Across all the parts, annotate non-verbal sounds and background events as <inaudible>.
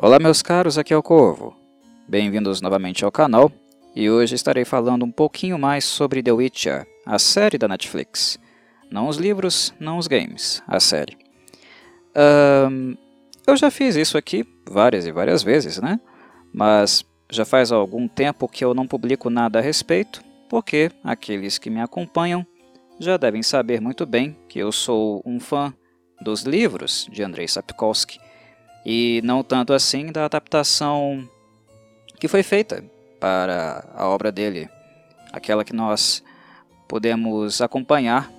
Olá meus caros, aqui é o Corvo. Bem-vindos novamente ao canal e hoje estarei falando um pouquinho mais sobre The Witcher, a série da Netflix. Não os livros, não os games, a série. Um, eu já fiz isso aqui várias e várias vezes, né? Mas já faz algum tempo que eu não publico nada a respeito, porque aqueles que me acompanham já devem saber muito bem que eu sou um fã dos livros de Andrei Sapkowski e não tanto assim da adaptação que foi feita para a obra dele, aquela que nós podemos acompanhar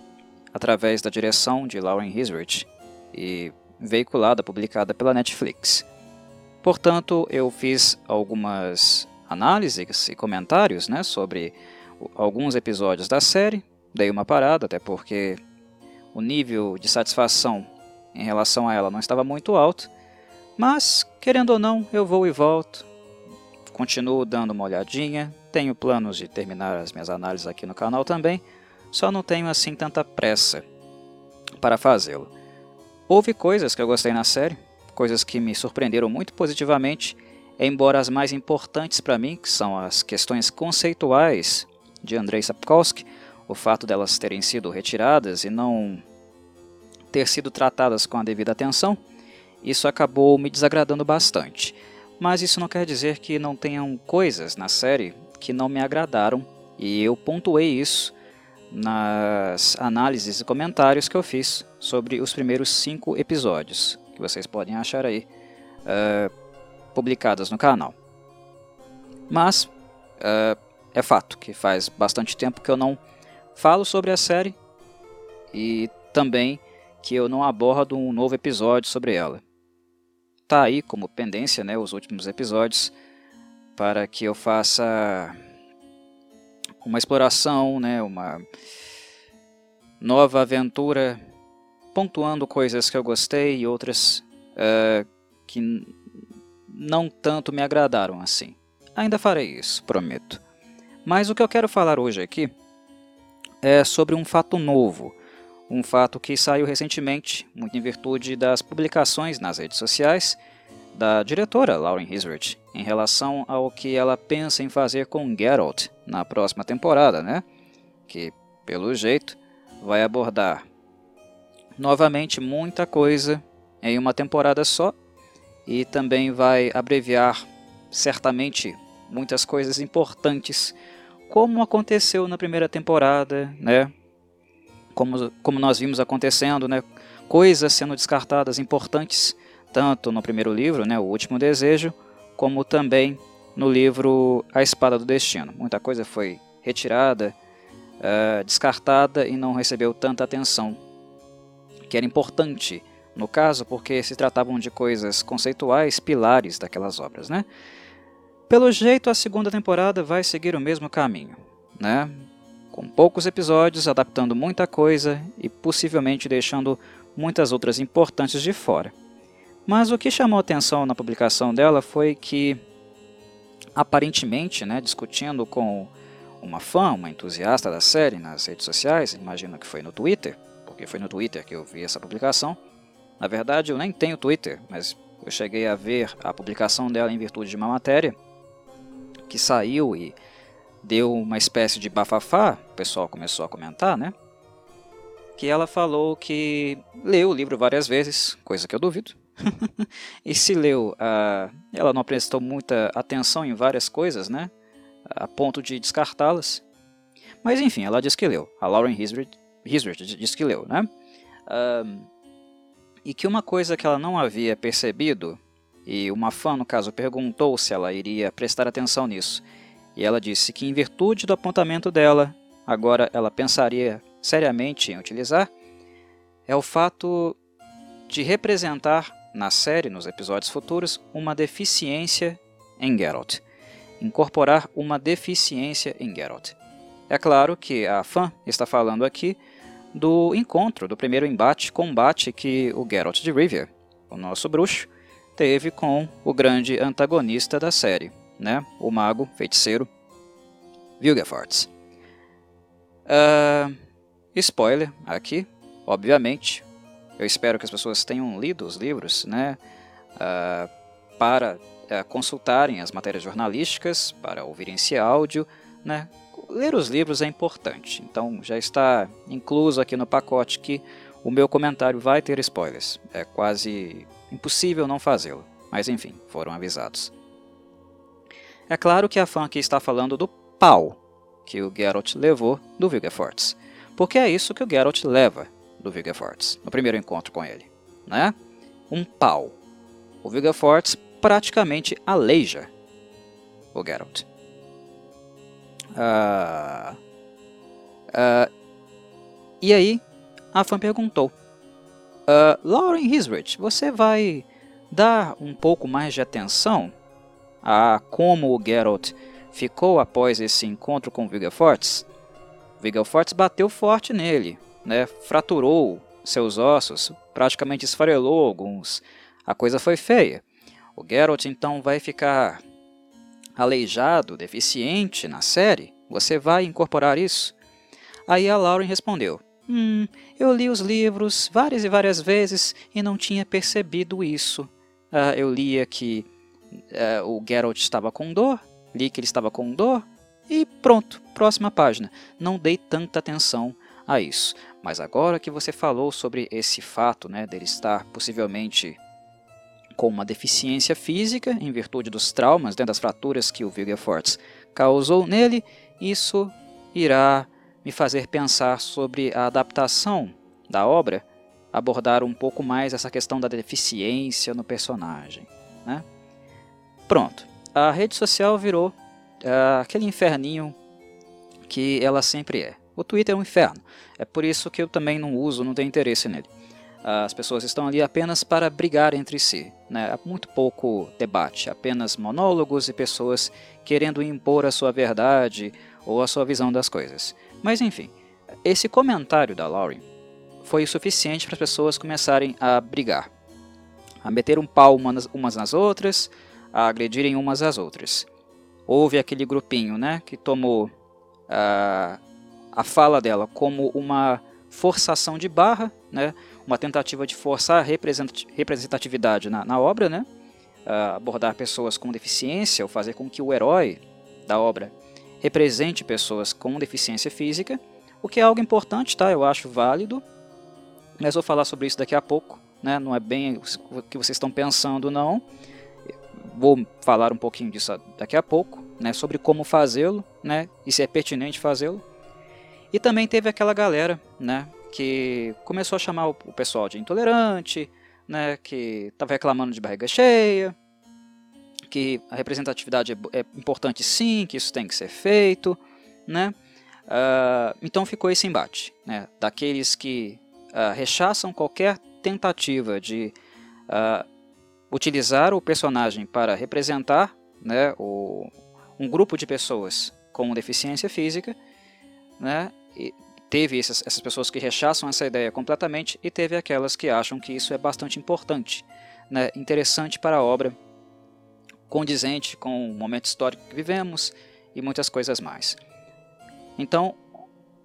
através da direção de Lauren Hisrich e veiculada, publicada pela Netflix. Portanto, eu fiz algumas análises e comentários né, sobre alguns episódios da série, dei uma parada, até porque o nível de satisfação em relação a ela não estava muito alto, mas, querendo ou não, eu vou e volto. Continuo dando uma olhadinha, tenho planos de terminar as minhas análises aqui no canal também, só não tenho assim tanta pressa para fazê-lo. Houve coisas que eu gostei na série, coisas que me surpreenderam muito positivamente, embora as mais importantes para mim, que são as questões conceituais de Andrei Sapkowski, o fato delas terem sido retiradas e não ter sido tratadas com a devida atenção, isso acabou me desagradando bastante. Mas isso não quer dizer que não tenham coisas na série que não me agradaram, e eu pontuei isso nas análises e comentários que eu fiz sobre os primeiros cinco episódios, que vocês podem achar aí uh, publicadas no canal. Mas uh, é fato que faz bastante tempo que eu não falo sobre a série e também que eu não abordo um novo episódio sobre ela tá aí como pendência, né, os últimos episódios, para que eu faça uma exploração, né, uma nova aventura, pontuando coisas que eu gostei e outras uh, que não tanto me agradaram assim. Ainda farei isso, prometo. Mas o que eu quero falar hoje aqui é sobre um fato novo um fato que saiu recentemente, muito em virtude das publicações nas redes sociais da diretora Lauren Hisrich em relação ao que ela pensa em fazer com Geralt na próxima temporada, né? Que, pelo jeito, vai abordar novamente muita coisa em uma temporada só e também vai abreviar certamente muitas coisas importantes, como aconteceu na primeira temporada, né? Como, como nós vimos acontecendo, né, coisas sendo descartadas importantes, tanto no primeiro livro, né, O Último Desejo, como também no livro A Espada do Destino. Muita coisa foi retirada, uh, descartada e não recebeu tanta atenção, que era importante no caso, porque se tratavam de coisas conceituais, pilares daquelas obras. Né? Pelo jeito, a segunda temporada vai seguir o mesmo caminho. Né? Com poucos episódios, adaptando muita coisa e possivelmente deixando muitas outras importantes de fora. Mas o que chamou atenção na publicação dela foi que, aparentemente, né, discutindo com uma fã, uma entusiasta da série nas redes sociais, imagino que foi no Twitter, porque foi no Twitter que eu vi essa publicação. Na verdade, eu nem tenho Twitter, mas eu cheguei a ver a publicação dela em virtude de uma matéria que saiu e deu uma espécie de bafafá, o pessoal começou a comentar, né? Que ela falou que leu o livro várias vezes, coisa que eu duvido. <laughs> e se leu, uh, ela não prestou muita atenção em várias coisas, né? A ponto de descartá-las. Mas enfim, ela disse que leu. A Lauren Hisrich, disse que leu, né? Uh, e que uma coisa que ela não havia percebido, e uma fã, no caso, perguntou se ela iria prestar atenção nisso, e ela disse que, em virtude do apontamento dela, agora ela pensaria seriamente em utilizar, é o fato de representar na série, nos episódios futuros, uma deficiência em Geralt. Incorporar uma deficiência em Geralt. É claro que a fã está falando aqui do encontro, do primeiro embate, combate que o Geralt de Rivia, o nosso bruxo, teve com o grande antagonista da série, né? o mago, feiticeiro, Vilgefortz. Uh, spoiler aqui, obviamente. Eu espero que as pessoas tenham lido os livros, né? Uh, para é, consultarem as matérias jornalísticas, para ouvirem esse áudio, né? Ler os livros é importante, então já está incluso aqui no pacote que o meu comentário vai ter spoilers. É quase impossível não fazê-lo, mas enfim, foram avisados. É claro que a fã aqui está falando do pau que o Geralt levou do Vilgefortz, porque é isso que o Geralt leva do Vilgefortz no primeiro encontro com ele, né? Um pau. O Vilgefortz praticamente aleija o Geralt. Uh, uh, e aí, a fã perguntou: uh, Lauren Hisrich, você vai dar um pouco mais de atenção a como o Geralt ficou após esse encontro com Vilgefortz? Vilgefortz bateu forte nele, né? fraturou seus ossos, praticamente esfarelou alguns. A coisa foi feia. O Geralt então vai ficar aleijado, deficiente na série? Você vai incorporar isso? Aí a Lauren respondeu: Hum, eu li os livros várias e várias vezes e não tinha percebido isso. Uh, eu lia que uh, o Geralt estava com dor, li que ele estava com dor e pronto, próxima página. Não dei tanta atenção a isso. Mas agora que você falou sobre esse fato né, dele estar possivelmente com uma deficiência física em virtude dos traumas, né, das fraturas que o Vilgefortz causou nele, isso irá me fazer pensar sobre a adaptação da obra, abordar um pouco mais essa questão da deficiência no personagem. Né? Pronto, a rede social virou uh, aquele inferninho que ela sempre é. O Twitter é um inferno, é por isso que eu também não uso, não tenho interesse nele. As pessoas estão ali apenas para brigar entre si. Né? Há muito pouco debate, apenas monólogos e pessoas querendo impor a sua verdade ou a sua visão das coisas. Mas enfim, esse comentário da Lauren foi o suficiente para as pessoas começarem a brigar, a meter um pau umas nas outras, a agredirem umas às outras. Houve aquele grupinho né, que tomou a, a fala dela como uma forçação de barra, né, uma tentativa de forçar a representatividade na, na obra, né? Abordar pessoas com deficiência ou fazer com que o herói da obra represente pessoas com deficiência física, o que é algo importante, tá? Eu acho válido, mas vou falar sobre isso daqui a pouco, né? Não é bem o que vocês estão pensando, não. Vou falar um pouquinho disso daqui a pouco, né? Sobre como fazê-lo, né? E se é pertinente fazê-lo. E também teve aquela galera, né? que começou a chamar o pessoal de intolerante, né, que estava reclamando de barriga cheia, que a representatividade é, é, importante sim, que isso tem que ser feito, né? Uh, então ficou esse embate, né, daqueles que uh, rechaçam qualquer tentativa de uh, utilizar o personagem para representar né, o, um grupo de pessoas com deficiência física, né, Teve essas, essas pessoas que rechaçam essa ideia completamente e teve aquelas que acham que isso é bastante importante, né, interessante para a obra, condizente com o momento histórico que vivemos e muitas coisas mais. Então,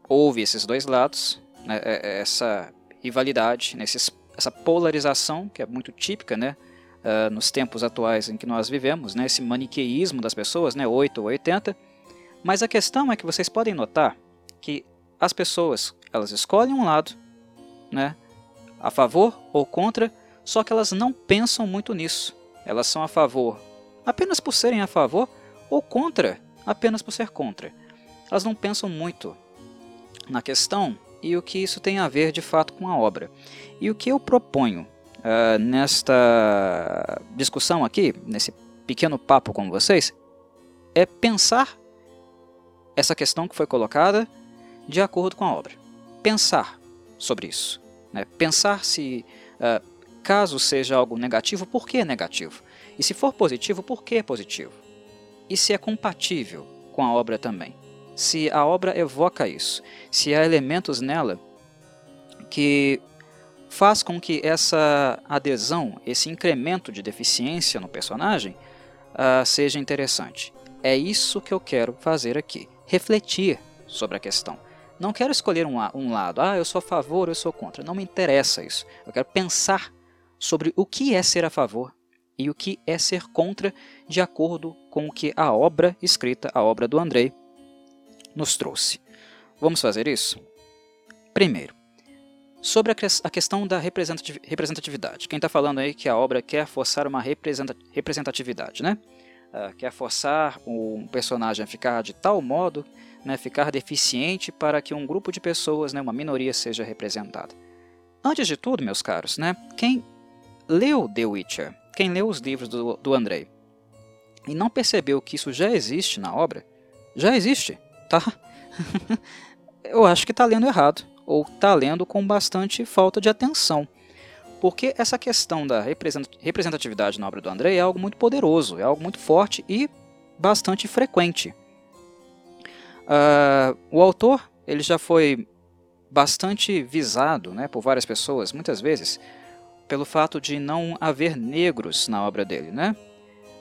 houve esses dois lados, né, é, é, essa rivalidade, né, essa polarização que é muito típica né, uh, nos tempos atuais em que nós vivemos, né, esse maniqueísmo das pessoas, né, 8 ou 80. Mas a questão é que vocês podem notar que as pessoas, elas escolhem um lado, né, a favor ou contra, só que elas não pensam muito nisso. Elas são a favor apenas por serem a favor ou contra apenas por ser contra. Elas não pensam muito na questão e o que isso tem a ver de fato com a obra. E o que eu proponho uh, nesta discussão aqui, nesse pequeno papo com vocês, é pensar essa questão que foi colocada de acordo com a obra. Pensar sobre isso. Né? Pensar se, uh, caso seja algo negativo, por que negativo? E se for positivo, por que positivo? E se é compatível com a obra também? Se a obra evoca isso, se há elementos nela que faz com que essa adesão, esse incremento de deficiência no personagem uh, seja interessante. É isso que eu quero fazer aqui, refletir sobre a questão. Não quero escolher um, um lado, ah, eu sou a favor, eu sou contra. Não me interessa isso. Eu quero pensar sobre o que é ser a favor e o que é ser contra, de acordo com o que a obra escrita, a obra do Andrei, nos trouxe. Vamos fazer isso? Primeiro, sobre a questão da representatividade. Quem está falando aí que a obra quer forçar uma representatividade, né? Uh, quer forçar um personagem a ficar de tal modo, né, ficar deficiente para que um grupo de pessoas, né, uma minoria, seja representada. Antes de tudo, meus caros, né, quem leu The Witcher quem leu os livros do, do Andrei e não percebeu que isso já existe na obra, já existe, tá? <laughs> Eu acho que está lendo errado, ou está lendo com bastante falta de atenção. Porque essa questão da representatividade na obra do Andrei é algo muito poderoso, é algo muito forte e bastante frequente. Uh, o autor ele já foi bastante visado né, por várias pessoas, muitas vezes, pelo fato de não haver negros na obra dele, né?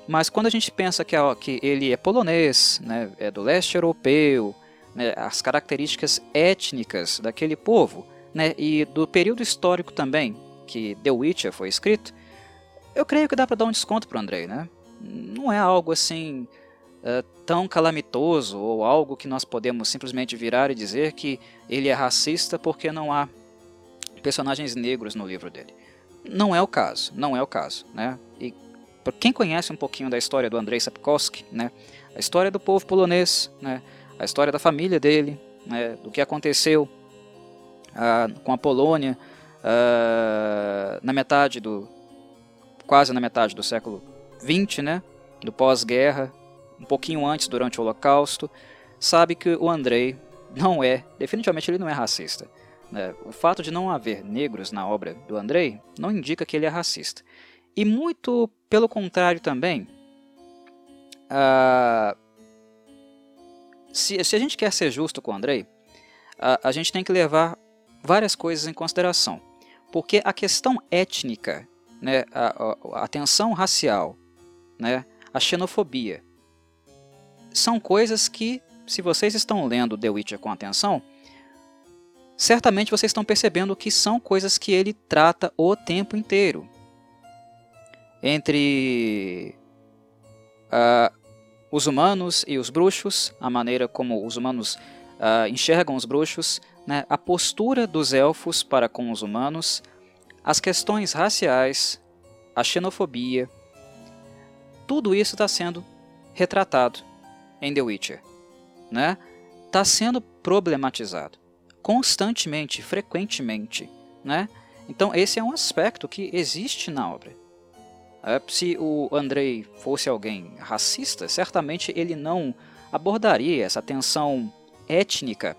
Mas quando a gente pensa que, que ele é polonês, né, é do leste europeu, né, as características étnicas daquele povo, né, e do período histórico também que The Witcher foi escrito, eu creio que dá para dar um desconto para o Andrei, né? Não é algo assim uh, tão calamitoso ou algo que nós podemos simplesmente virar e dizer que ele é racista porque não há personagens negros no livro dele. Não é o caso, não é o caso, né? E quem conhece um pouquinho da história do Andrei Sapkowski, né? A história do povo polonês, né? A história da família dele, né? Do que aconteceu uh, com a Polônia uh, na metade do quase na metade do século 20, né? Do pós-guerra, um pouquinho antes durante o Holocausto, sabe que o Andrei não é, definitivamente ele não é racista. É, o fato de não haver negros na obra do Andrei não indica que ele é racista. E muito pelo contrário também, uh, se, se, a gente quer ser justo com o Andrei, uh, a gente tem que levar várias coisas em consideração. Porque a questão étnica, né, a, a, a tensão racial, né, a xenofobia, são coisas que, se vocês estão lendo The Witcher com atenção, certamente vocês estão percebendo que são coisas que ele trata o tempo inteiro. Entre uh, os humanos e os bruxos, a maneira como os humanos uh, enxergam os bruxos, né, a postura dos elfos para com os humanos, as questões raciais, a xenofobia, tudo isso está sendo retratado em The Witcher. Está né? Tá sendo problematizado constantemente, frequentemente, né? Então esse é um aspecto que existe na obra. É, se o Andrei fosse alguém racista, certamente ele não abordaria essa tensão étnica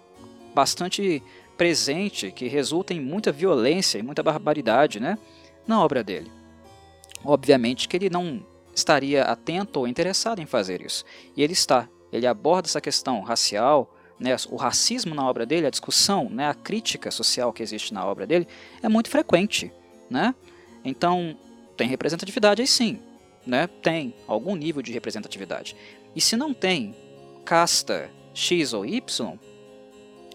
bastante presente que resulta em muita violência e muita barbaridade, né, na obra dele. Obviamente que ele não estaria atento ou interessado em fazer isso. E ele está. Ele aborda essa questão racial, né, o racismo na obra dele, a discussão, né, a crítica social que existe na obra dele é muito frequente. Né? Então, tem representatividade aí sim. Né? Tem algum nível de representatividade. E se não tem casta X ou Y,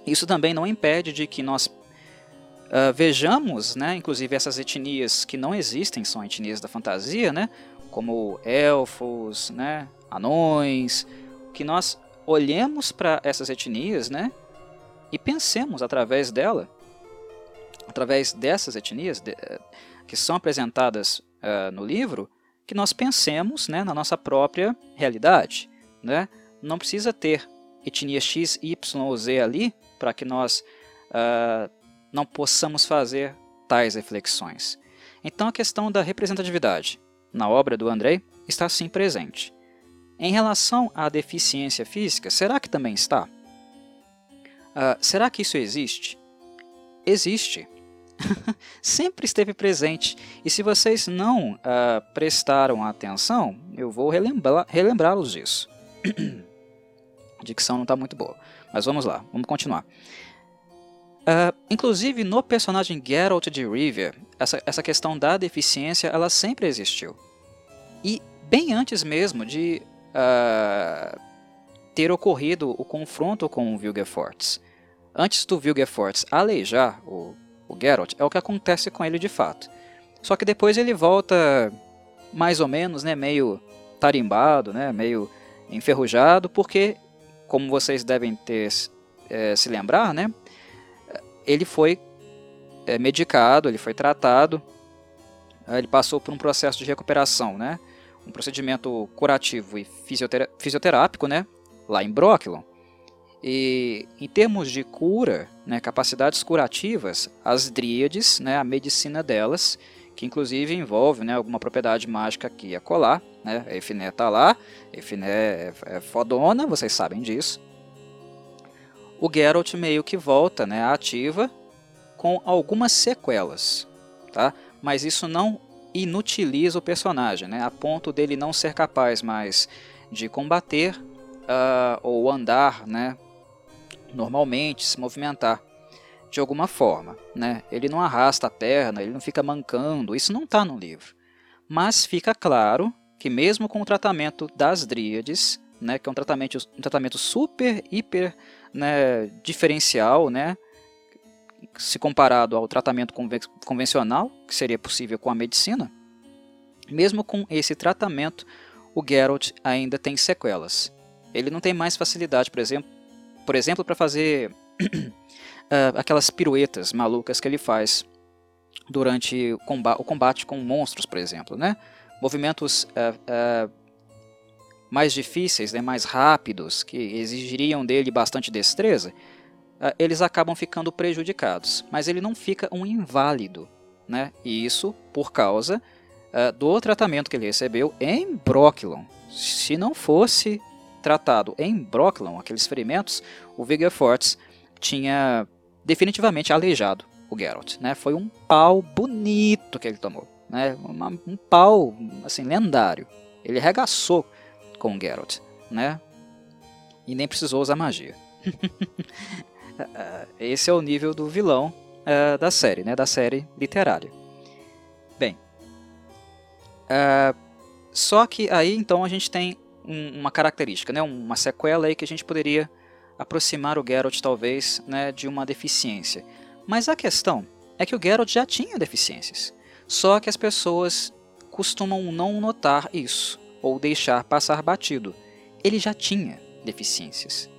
isso também não impede de que nós uh, vejamos, né, inclusive essas etnias que não existem, são etnias da fantasia, né, como elfos, né, anões, que nós olhemos para essas etnias, né, e pensemos através dela, através dessas etnias de, eh, que são apresentadas uh, no livro, que nós pensemos, né, na nossa própria realidade, né? Não precisa ter etnia X, Y ou Z ali para que nós uh, não possamos fazer tais reflexões. Então a questão da representatividade na obra do Andrei está sim presente. Em relação à deficiência física, será que também está? Uh, será que isso existe? Existe. <laughs> Sempre esteve presente. E se vocês não uh, prestaram atenção, eu vou relembrá-los disso. <clears throat> A dicção não está muito boa. Mas vamos lá, vamos continuar. Uh, inclusive no personagem Geralt de Rivia, essa, essa questão da deficiência ela sempre existiu. E bem antes mesmo de uh, ter ocorrido o confronto com o Vilgefortz. Antes do Vilgefortz aleijar o, o Geralt, é o que acontece com ele de fato. Só que depois ele volta mais ou menos, né, meio tarimbado, né, meio enferrujado, porque, como vocês devem ter é, se lembrar, né, ele foi é, medicado, ele foi tratado, ele passou por um processo de recuperação, né, um procedimento curativo e fisioterápico, né, lá em Brooklyn. E em termos de cura, né, capacidades curativas, as dríades, né, a medicina delas, que inclusive envolve né, alguma propriedade mágica aqui a colar, né, a Efiné está lá, Efiné é, é fodona, vocês sabem disso. O Geralt meio que volta né, ativa com algumas sequelas, tá? mas isso não inutiliza o personagem, né, a ponto dele não ser capaz mais de combater uh, ou andar né, normalmente, se movimentar de alguma forma. Né? Ele não arrasta a perna, ele não fica mancando, isso não está no livro. Mas fica claro que mesmo com o tratamento das dríades, né, que é um tratamento, um tratamento super, hiper né, diferencial, né, se comparado ao tratamento convencional, que seria possível com a medicina, mesmo com esse tratamento, o Geralt ainda tem sequelas. Ele não tem mais facilidade, por exemplo, por exemplo, para fazer uh, <clears throat> aquelas piruetas malucas que ele faz durante o combate, o combate com monstros, por exemplo, né? Movimentos uh, uh, mais difíceis, né, mais rápidos, que exigiriam dele bastante destreza, eles acabam ficando prejudicados. Mas ele não fica um inválido, né? E isso por causa do tratamento que ele recebeu em Brocklon. Se não fosse tratado em Brocklon, aqueles ferimentos, o Vigor Fortes tinha definitivamente aleijado o Geralt. Né? Foi um pau bonito que ele tomou. Né? Um pau assim, lendário. Ele regaçou com o Geralt. Né? E nem precisou usar magia. <laughs> Esse é o nível do vilão uh, da série, né? da série literária. Bem, uh, só que aí então a gente tem um, uma característica, né, uma sequela aí que a gente poderia aproximar o Geralt talvez né, de uma deficiência. Mas a questão é que o Geralt já tinha deficiências, só que as pessoas costumam não notar isso ou deixar passar batido. Ele já tinha deficiências.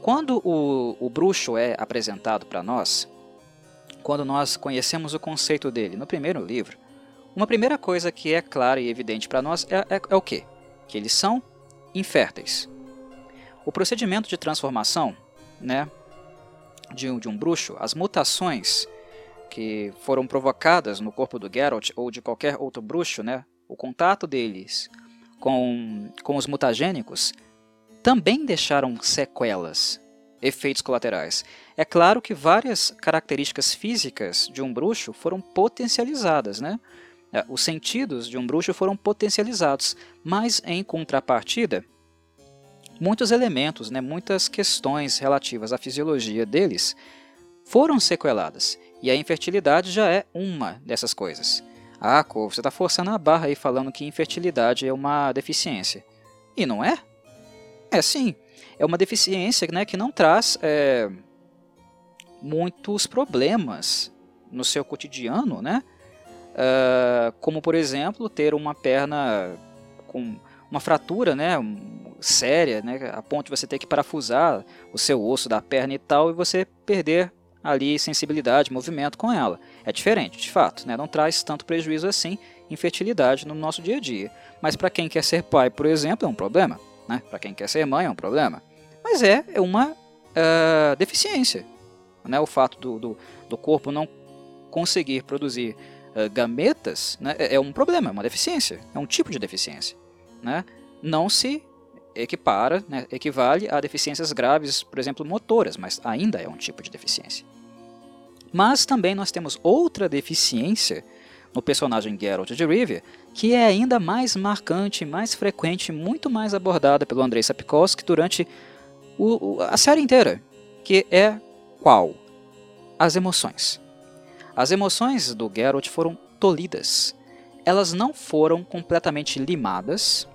Quando o, o bruxo é apresentado para nós, quando nós conhecemos o conceito dele no primeiro livro, uma primeira coisa que é clara e evidente para nós é, é, é o quê? Que eles são inférteis. O procedimento de transformação né, de, um, de um bruxo, as mutações que foram provocadas no corpo do Geralt ou de qualquer outro bruxo, né, o contato deles com, com os mutagênicos, também deixaram sequelas, efeitos colaterais. É claro que várias características físicas de um bruxo foram potencializadas, né? É, os sentidos de um bruxo foram potencializados, mas em contrapartida, muitos elementos, né, muitas questões relativas à fisiologia deles foram sequeladas, e a infertilidade já é uma dessas coisas. Ah, Corvo, você está forçando a barra aí falando que infertilidade é uma deficiência. E não é? É sim. É uma deficiência né, que não traz é, muitos problemas no seu cotidiano, né? Uh, como por exemplo ter uma perna com uma fratura né, séria, né, a ponto de você ter que parafusar o seu osso da perna e tal, e você perder ali sensibilidade, movimento com ela. É diferente, de fato, né, não traz tanto prejuízo assim infertilidade no nosso dia a dia. Mas para quem quer ser pai, por exemplo, é um problema. Né? Para quem quer ser mãe é um problema. Mas é, é uma uh, deficiência. Né? O fato do, do, do corpo não conseguir produzir gametas né, é, é um problema, é uma deficiência, é um tipo de deficiência. Né? Não se equipara, né, equivale a deficiências graves, por exemplo, motoras, mas ainda é um tipo de deficiência. Mas também nós temos outra deficiência no personagem Geralt de Rivia, que é ainda mais marcante, mais frequente, muito mais abordada pelo Andrei Sapkowski durante o, o, a série inteira, que é qual? As emoções. As emoções do Geralt foram tolhidas. Elas não foram completamente limadas,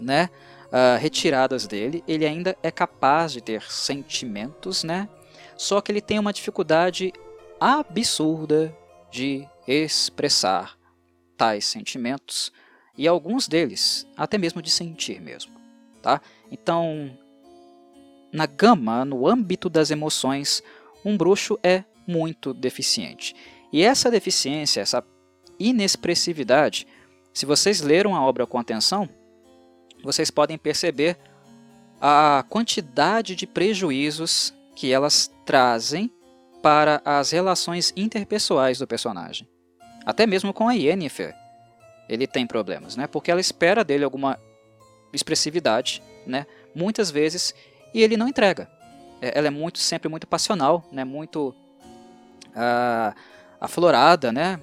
né, uh, retiradas dele. Ele ainda é capaz de ter sentimentos, né? Só que ele tem uma dificuldade absurda de expressar tais sentimentos e alguns deles até mesmo de sentir mesmo, tá? Então, na gama, no âmbito das emoções, um bruxo é muito deficiente. E essa deficiência, essa inexpressividade, se vocês leram a obra com atenção, vocês podem perceber a quantidade de prejuízos que elas trazem para as relações interpessoais do personagem. Até mesmo com a Yennefer, ele tem problemas, né? Porque ela espera dele alguma expressividade, né? Muitas vezes e ele não entrega. É, ela é muito sempre muito passional, né? Muito uh, aflorada, né?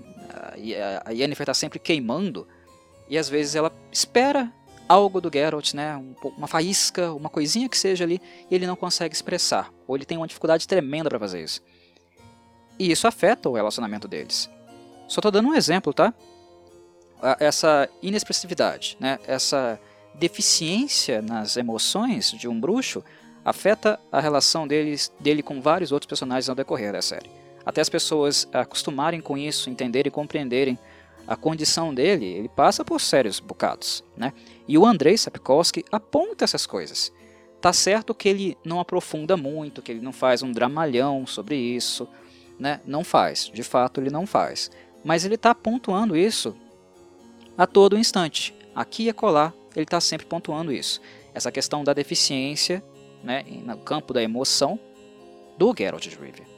a Yennefer está sempre queimando e às vezes ela espera algo do Geralt, né? Um, uma faísca, uma coisinha que seja ali e ele não consegue expressar ou ele tem uma dificuldade tremenda para fazer isso. E isso afeta o relacionamento deles. Só estou dando um exemplo, tá? Essa inexpressividade, né? essa deficiência nas emoções de um bruxo afeta a relação deles, dele com vários outros personagens ao decorrer da série. Até as pessoas acostumarem com isso, entenderem e compreenderem a condição dele, ele passa por sérios bocados. Né? E o Andrei Sapkowski aponta essas coisas. Tá certo que ele não aprofunda muito, que ele não faz um dramalhão sobre isso, né? Não faz, de fato ele não faz. Mas ele está pontuando isso a todo instante. Aqui e acolá ele está sempre pontuando isso. Essa questão da deficiência né, no campo da emoção do Geralt de Rivia.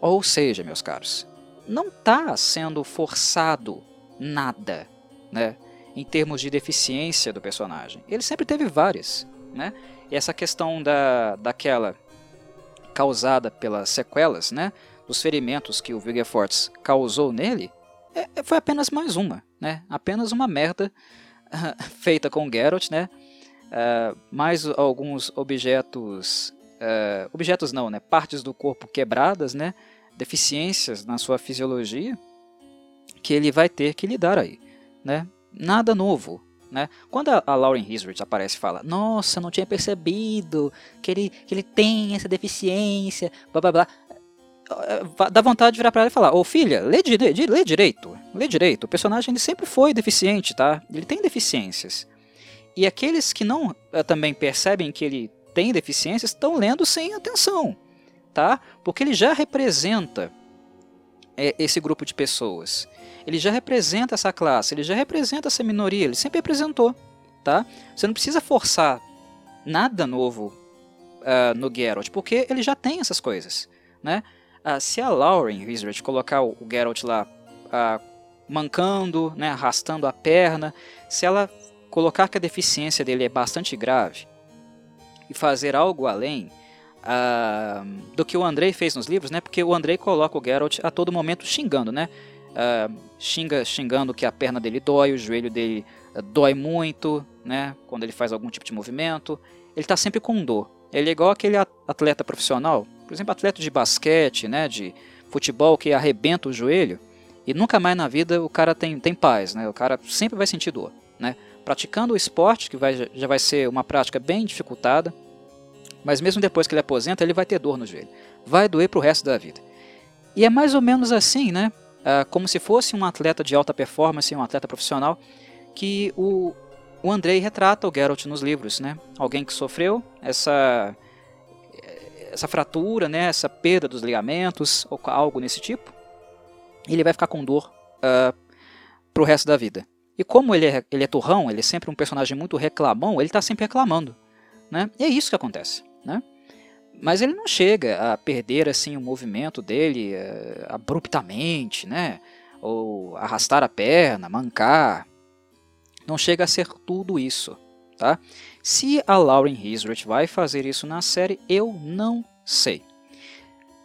Ou seja, meus caros, não está sendo forçado nada né, em termos de deficiência do personagem. Ele sempre teve várias. Né? E essa questão da, daquela causada pelas sequelas, né, dos ferimentos que o Vigefort causou nele, é, é, foi apenas mais uma, né? Apenas uma merda <laughs> feita com Geralt, né? Uh, mais alguns objetos, uh, objetos não, né? Partes do corpo quebradas, né? Deficiências na sua fisiologia que ele vai ter que lidar aí, né? Nada novo, né? Quando a, a Lauren Hisrich aparece e fala, nossa, não tinha percebido que ele, que ele tem essa deficiência, blá blá blá. Eh, dá vontade de virar para ela e falar: Ô filha, lê, di lê direito, lê direito. O personagem ele sempre foi deficiente, tá? Ele tem deficiências. E aqueles que não também percebem que ele tem deficiências estão lendo sem atenção, tá? Porque ele já representa é, esse grupo de pessoas. Ele já representa essa classe, ele já representa essa minoria, ele sempre representou, tá? Você não precisa forçar nada novo uh, no Geralt, porque ele já tem essas coisas, né? Uh, se a Lauren Wizard colocar o, o Geralt lá uh, mancando, né, arrastando a perna, se ela colocar que a deficiência dele é bastante grave e fazer algo além uh, do que o Andrei fez nos livros, né, porque o Andrei coloca o Geralt a todo momento xingando, né, xinga, xingando que a perna dele dói, o joelho dele dói muito, né, quando ele faz algum tipo de movimento, ele está sempre com dor. Ele é igual aquele atleta profissional por exemplo, atleta de basquete, né, de futebol que arrebenta o joelho e nunca mais na vida o cara tem, tem paz, né? O cara sempre vai sentir dor, né? Praticando o esporte, que vai, já vai ser uma prática bem dificultada, mas mesmo depois que ele aposenta, ele vai ter dor no joelho. Vai doer para o resto da vida. E é mais ou menos assim, né? Ah, como se fosse um atleta de alta performance, um atleta profissional, que o, o Andrei retrata o Geralt nos livros, né? Alguém que sofreu essa essa fratura, né, essa perda dos ligamentos, ou algo nesse tipo, ele vai ficar com dor uh, pro resto da vida. E como ele é, ele é turrão, ele é sempre um personagem muito reclamão, ele está sempre reclamando. Né? E é isso que acontece. Né? Mas ele não chega a perder assim o movimento dele uh, abruptamente, né? ou arrastar a perna, mancar. Não chega a ser tudo isso. Tá? Se a Lauren Hisrich vai fazer isso na série, eu não sei.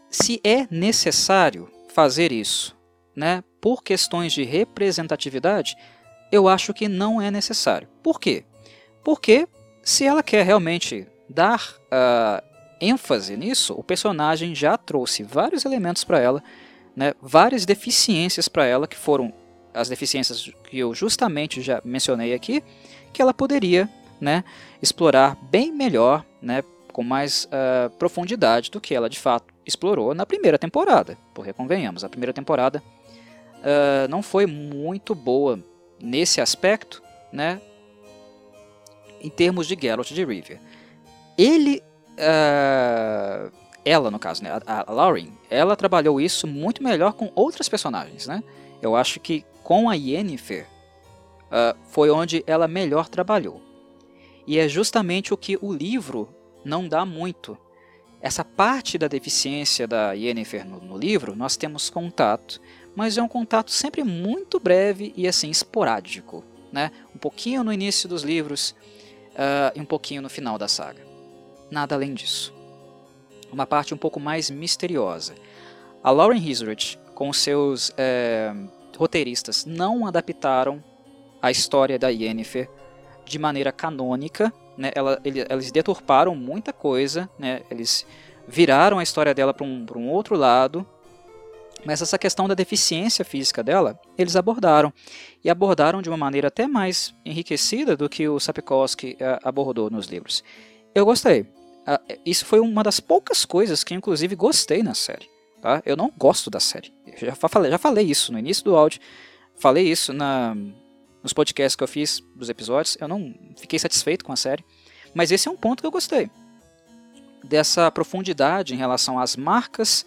Se é necessário fazer isso né, por questões de representatividade, eu acho que não é necessário. Por quê? Porque se ela quer realmente dar uh, ênfase nisso, o personagem já trouxe vários elementos para ela, né, várias deficiências para ela, que foram as deficiências que eu justamente já mencionei aqui, que ela poderia né, explorar bem melhor, né, com mais uh, profundidade do que ela de fato explorou na primeira temporada. Porque convenhamos, a primeira temporada uh, não foi muito boa nesse aspecto, né, em termos de Geralt de Rivia. Ele, uh, ela no caso, né, a, a Lauren, ela trabalhou isso muito melhor com outras personagens, né? Eu acho que com a Yennefer uh, foi onde ela melhor trabalhou. E é justamente o que o livro não dá muito. Essa parte da deficiência da Yennefer no, no livro, nós temos contato, mas é um contato sempre muito breve e assim esporádico. Né? Um pouquinho no início dos livros uh, e um pouquinho no final da saga. Nada além disso. Uma parte um pouco mais misteriosa. A Lauren Hisrich, com seus é, roteiristas, não adaptaram a história da Yennefer de maneira canônica. Né? Ela, ele, eles deturparam muita coisa, né? eles viraram a história dela para um, um outro lado mas essa questão da deficiência física dela, eles abordaram. E abordaram de uma maneira até mais enriquecida do que o Sapkowski uh, abordou nos livros. Eu gostei. Uh, isso foi uma das poucas coisas que, inclusive, gostei na série. Tá? Eu não gosto da série. Eu já falei, já falei isso no início do áudio. Falei isso na, nos podcasts que eu fiz dos episódios. Eu não fiquei satisfeito com a série. Mas esse é um ponto que eu gostei. Dessa profundidade em relação às marcas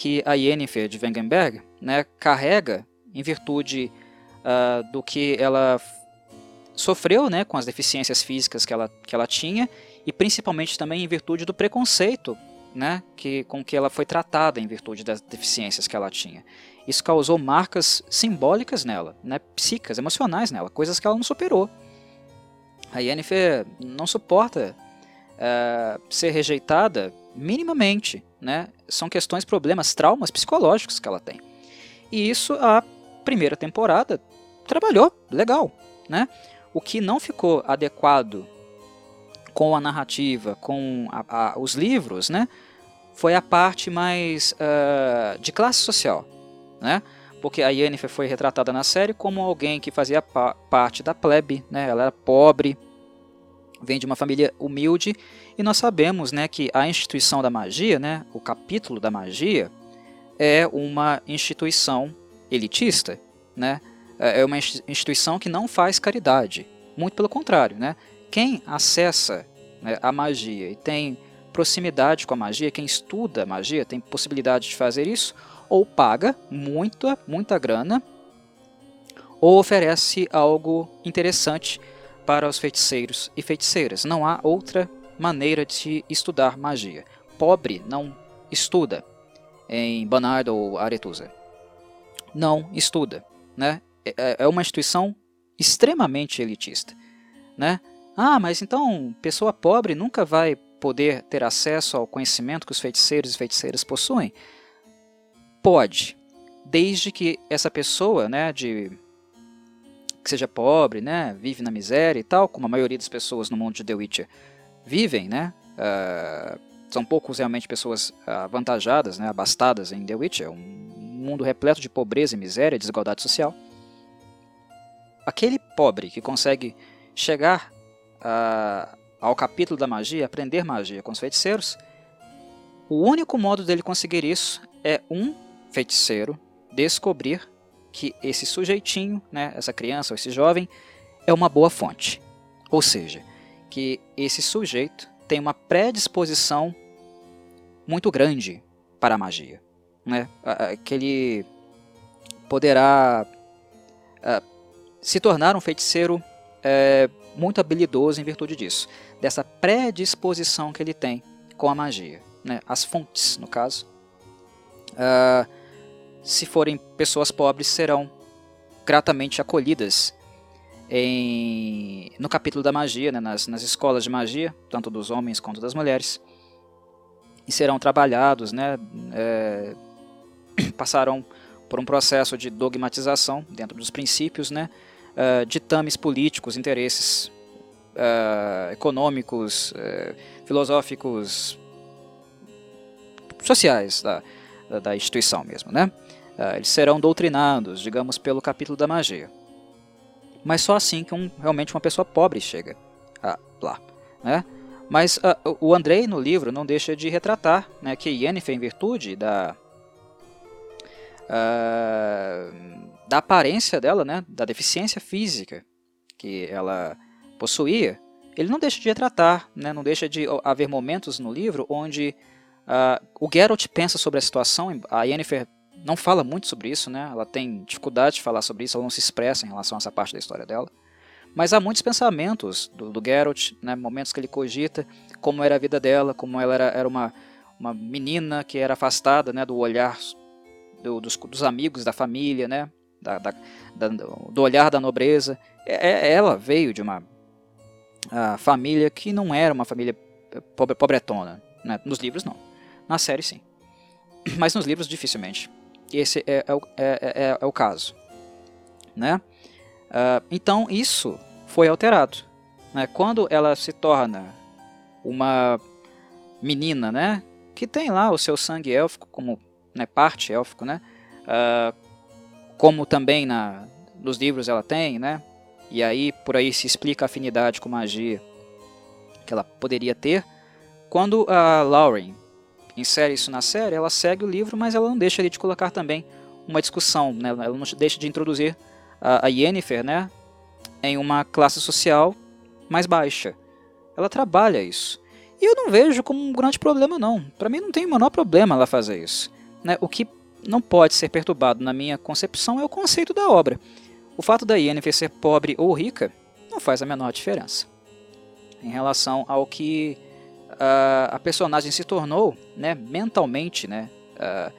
que a Yennefer de Wengenberg né, carrega em virtude uh, do que ela sofreu né, com as deficiências físicas que ela, que ela tinha e principalmente também em virtude do preconceito né, que, com que ela foi tratada em virtude das deficiências que ela tinha. Isso causou marcas simbólicas nela, né, psíquicas, emocionais nela, coisas que ela não superou. A Yennefer não suporta uh, ser rejeitada minimamente, né? São questões, problemas, traumas psicológicos que ela tem. E isso a primeira temporada trabalhou legal, né? O que não ficou adequado com a narrativa, com a, a, os livros, né? Foi a parte mais uh, de classe social, né? Porque a Yennefer foi retratada na série como alguém que fazia pa parte da plebe, né? Ela era pobre, vem de uma família humilde e nós sabemos né, que a instituição da magia, né, o capítulo da magia, é uma instituição elitista, né? é uma instituição que não faz caridade, muito pelo contrário. Né? Quem acessa né, a magia e tem proximidade com a magia, quem estuda magia tem possibilidade de fazer isso, ou paga muita, muita grana, ou oferece algo interessante para os feiticeiros e feiticeiras. Não há outra maneira de estudar magia. Pobre não estuda em Banard ou Aretusa. Não estuda. Né? É, é, é uma instituição extremamente elitista. Né? Ah, mas então pessoa pobre nunca vai poder ter acesso ao conhecimento que os feiticeiros e feiticeiras possuem? Pode, desde que essa pessoa né, de que seja pobre, né, vive na miséria e tal, como a maioria das pessoas no mundo de The Witcher vivem, né, uh, são poucos realmente pessoas avantajadas, né, abastadas em The Witcher, um mundo repleto de pobreza e miséria, desigualdade social. Aquele pobre que consegue chegar uh, ao capítulo da magia, aprender magia com os feiticeiros, o único modo dele conseguir isso é um feiticeiro descobrir que esse sujeitinho, né, essa criança ou esse jovem, é uma boa fonte. Ou seja, que esse sujeito tem uma predisposição muito grande para a magia. Né? Que ele poderá se tornar um feiticeiro é, muito habilidoso em virtude disso, dessa predisposição que ele tem com a magia. Né? As fontes, no caso. Uh, se forem pessoas pobres, serão gratamente acolhidas em, no capítulo da magia, né, nas, nas escolas de magia, tanto dos homens quanto das mulheres, e serão trabalhados, né, é, <clears throat> passarão por um processo de dogmatização dentro dos princípios, né, uh, ditames políticos, interesses uh, econômicos, uh, filosóficos, sociais da, da instituição mesmo, né? Uh, eles serão doutrinados, digamos, pelo capítulo da magia. Mas só assim que um, realmente uma pessoa pobre chega uh, lá. Né? Mas uh, o Andrei, no livro, não deixa de retratar né, que Yennefer, em virtude da, uh, da aparência dela, né, da deficiência física que ela possuía, ele não deixa de retratar, né, não deixa de haver momentos no livro onde uh, o Geralt pensa sobre a situação, a Yennefer não fala muito sobre isso, né, ela tem dificuldade de falar sobre isso, ela não se expressa em relação a essa parte da história dela, mas há muitos pensamentos do, do Geralt, né, momentos que ele cogita como era a vida dela, como ela era, era uma, uma menina que era afastada né, do olhar do, dos, dos, amigos, da família, né, da, da, da, do olhar da nobreza. É, é ela veio de uma família que não era uma família pobre, pobretona. Né? Nos livros, não. Na série, sim. <clears throat> Mas nos livros, dificilmente. Esse é, é, é, é, é o caso. Né? Uh, então, isso foi alterado. Né? Quando ela se torna uma menina, né, que tem lá o seu sangue élfico como né, parte élfico, né, uh, como também na, nos livros ela tem, né, e aí por aí se explica a afinidade com magia que ela poderia ter. Quando a Lauren insere isso na série, ela segue o livro, mas ela não deixa de colocar também uma discussão, né, ela não deixa de introduzir a, a Yennefer, né, em uma classe social mais baixa. Ela trabalha isso. E eu não vejo como um grande problema, não. Para mim não tem o menor problema ela fazer isso. Né? O que não pode ser perturbado na minha concepção é o conceito da obra. O fato da Yennefer ser pobre ou rica não faz a menor diferença. Em relação ao que a personagem se tornou né, mentalmente, né, uh,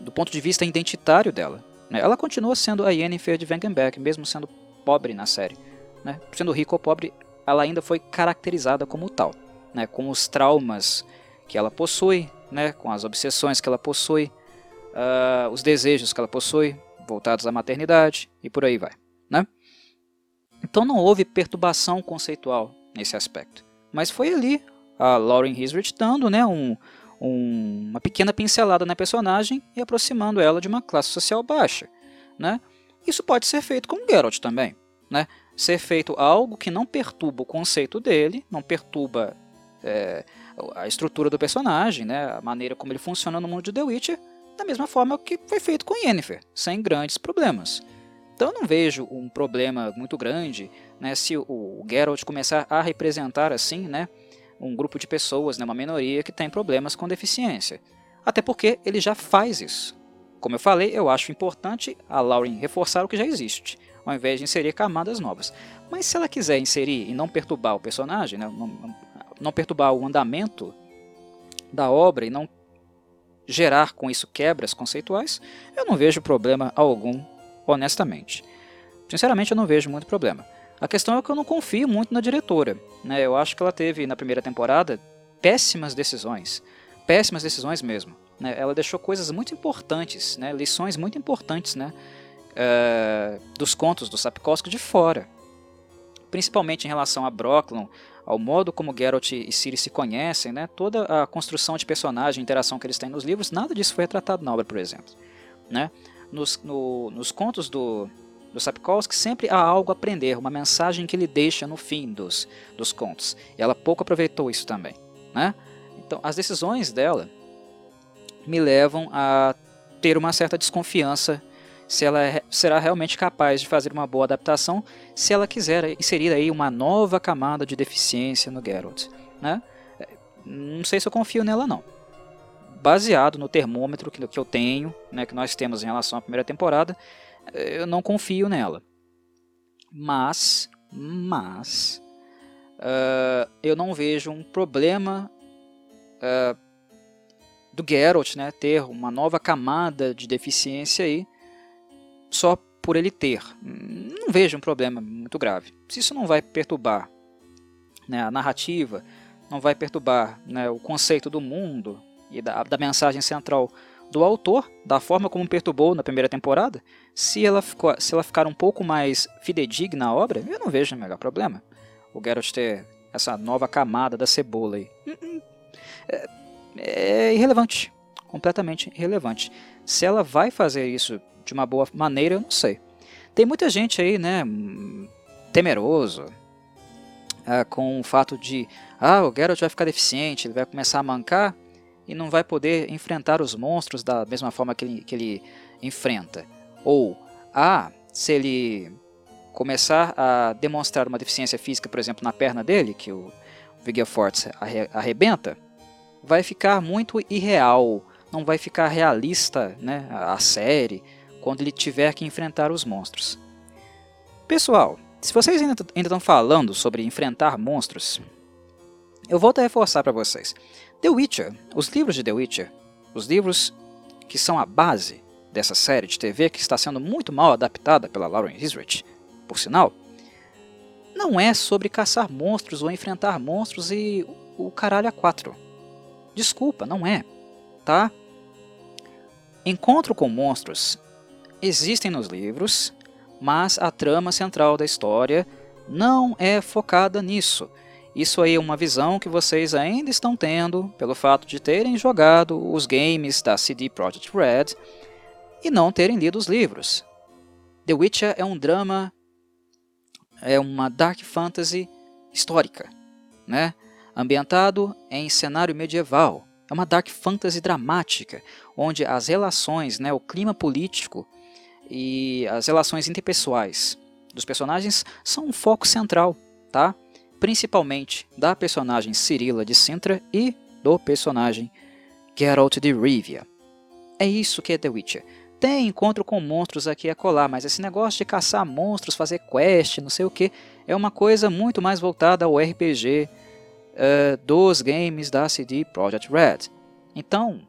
do ponto de vista identitário dela. Né? Ela continua sendo a Yennefer de Wengenberg, mesmo sendo pobre na série. Né? Sendo rica ou pobre, ela ainda foi caracterizada como tal, né? com os traumas que ela possui, né? com as obsessões que ela possui, uh, os desejos que ela possui, voltados à maternidade e por aí vai. Né? Então não houve perturbação conceitual nesse aspecto. Mas foi ali a Lauren Hisrich dando né, um, um, uma pequena pincelada na personagem e aproximando ela de uma classe social baixa. Né? Isso pode ser feito com Geralt também. Né? Ser feito algo que não perturba o conceito dele, não perturba é, a estrutura do personagem, né? a maneira como ele funciona no mundo de The Witcher, da mesma forma que foi feito com Yennefer, sem grandes problemas. Então eu não vejo um problema muito grande né, se o, Geralt começar a representar assim né, um grupo de pessoas, né, uma minoria que tem problemas com deficiência. Até porque ele já faz isso. Como eu falei, eu acho importante a Lauren reforçar o que já existe, ao invés de inserir camadas novas. Mas se ela quiser inserir e não perturbar o personagem, né, não, não perturbar o andamento da obra e não gerar com isso quebras conceituais, eu não vejo problema algum, honestamente. Sinceramente, eu não vejo muito problema. A questão é que eu não confio muito na diretora. Né? Eu acho que ela teve, na primeira temporada, péssimas decisões. Péssimas decisões mesmo. Né? Ela deixou coisas muito importantes, né? lições muito importantes né? Uh, dos contos do Sapkowski de fora. Principalmente em relação a Brooklyn, ao modo como Geralt e Ciri se conhecem, né? toda a construção de personagem, interação que eles têm nos livros, nada disso foi retratado na obra, por exemplo. Né? Nos, no, nos contos do, do Sapkowski sempre há algo a aprender, uma mensagem que ele deixa no fim dos, dos contos. E ela pouco aproveitou isso também. Né? Então, as decisões dela me levam a ter uma certa desconfiança se ela é, será realmente capaz de fazer uma boa adaptação se ela quiser inserir aí uma nova camada de deficiência no Geralt. Né? Não sei se eu confio nela não. Baseado no termômetro que, eu tenho, né, que nós temos em relação à primeira temporada, eu não confio nela. Mas, mas, uh, eu não vejo um problema uh, do Geralt né, ter uma nova camada de deficiência aí, só por ele ter. Não vejo um problema muito grave. Se isso não vai perturbar né, a narrativa, não vai perturbar né, o conceito do mundo e da, da mensagem central do autor, da forma como perturbou na primeira temporada, se ela, ficou, se ela ficar um pouco mais fidedigna à obra, eu não vejo o melhor problema. O Geralt ter essa nova camada da cebola aí. Hum, hum. É, é irrelevante. Completamente irrelevante. Se ela vai fazer isso de uma boa maneira, eu não sei. Tem muita gente aí, né, temeroso, é, com o fato de, ah, o Geralt vai ficar deficiente, ele vai começar a mancar, e não vai poder enfrentar os monstros da mesma forma que ele, que ele enfrenta. Ou, ah, se ele começar a demonstrar uma deficiência física, por exemplo, na perna dele, que o Force arrebenta, vai ficar muito irreal, não vai ficar realista né, a série quando ele tiver que enfrentar os monstros. Pessoal, se vocês ainda estão falando sobre enfrentar monstros, eu volto a reforçar para vocês. The Witcher, os livros de The Witcher, os livros que são a base dessa série de TV que está sendo muito mal adaptada pela Lauren Hisrich, por sinal, não é sobre caçar monstros ou enfrentar monstros e o caralho a quatro. Desculpa, não é, tá? Encontro com monstros existem nos livros, mas a trama central da história não é focada nisso. Isso aí é uma visão que vocês ainda estão tendo pelo fato de terem jogado os games da CD Projekt Red e não terem lido os livros. The Witcher é um drama, é uma dark fantasy histórica, né? ambientado em cenário medieval. É uma dark fantasy dramática, onde as relações, né, o clima político e as relações interpessoais dos personagens são um foco central, tá? principalmente da personagem Cirilla de Sintra e do personagem Geralt de Rivia. É isso que é The Witcher. Tem encontro com monstros aqui a colar, mas esse negócio de caçar monstros, fazer quest, não sei o que, é uma coisa muito mais voltada ao RPG uh, eh, dos games da CD Projekt Red. Então,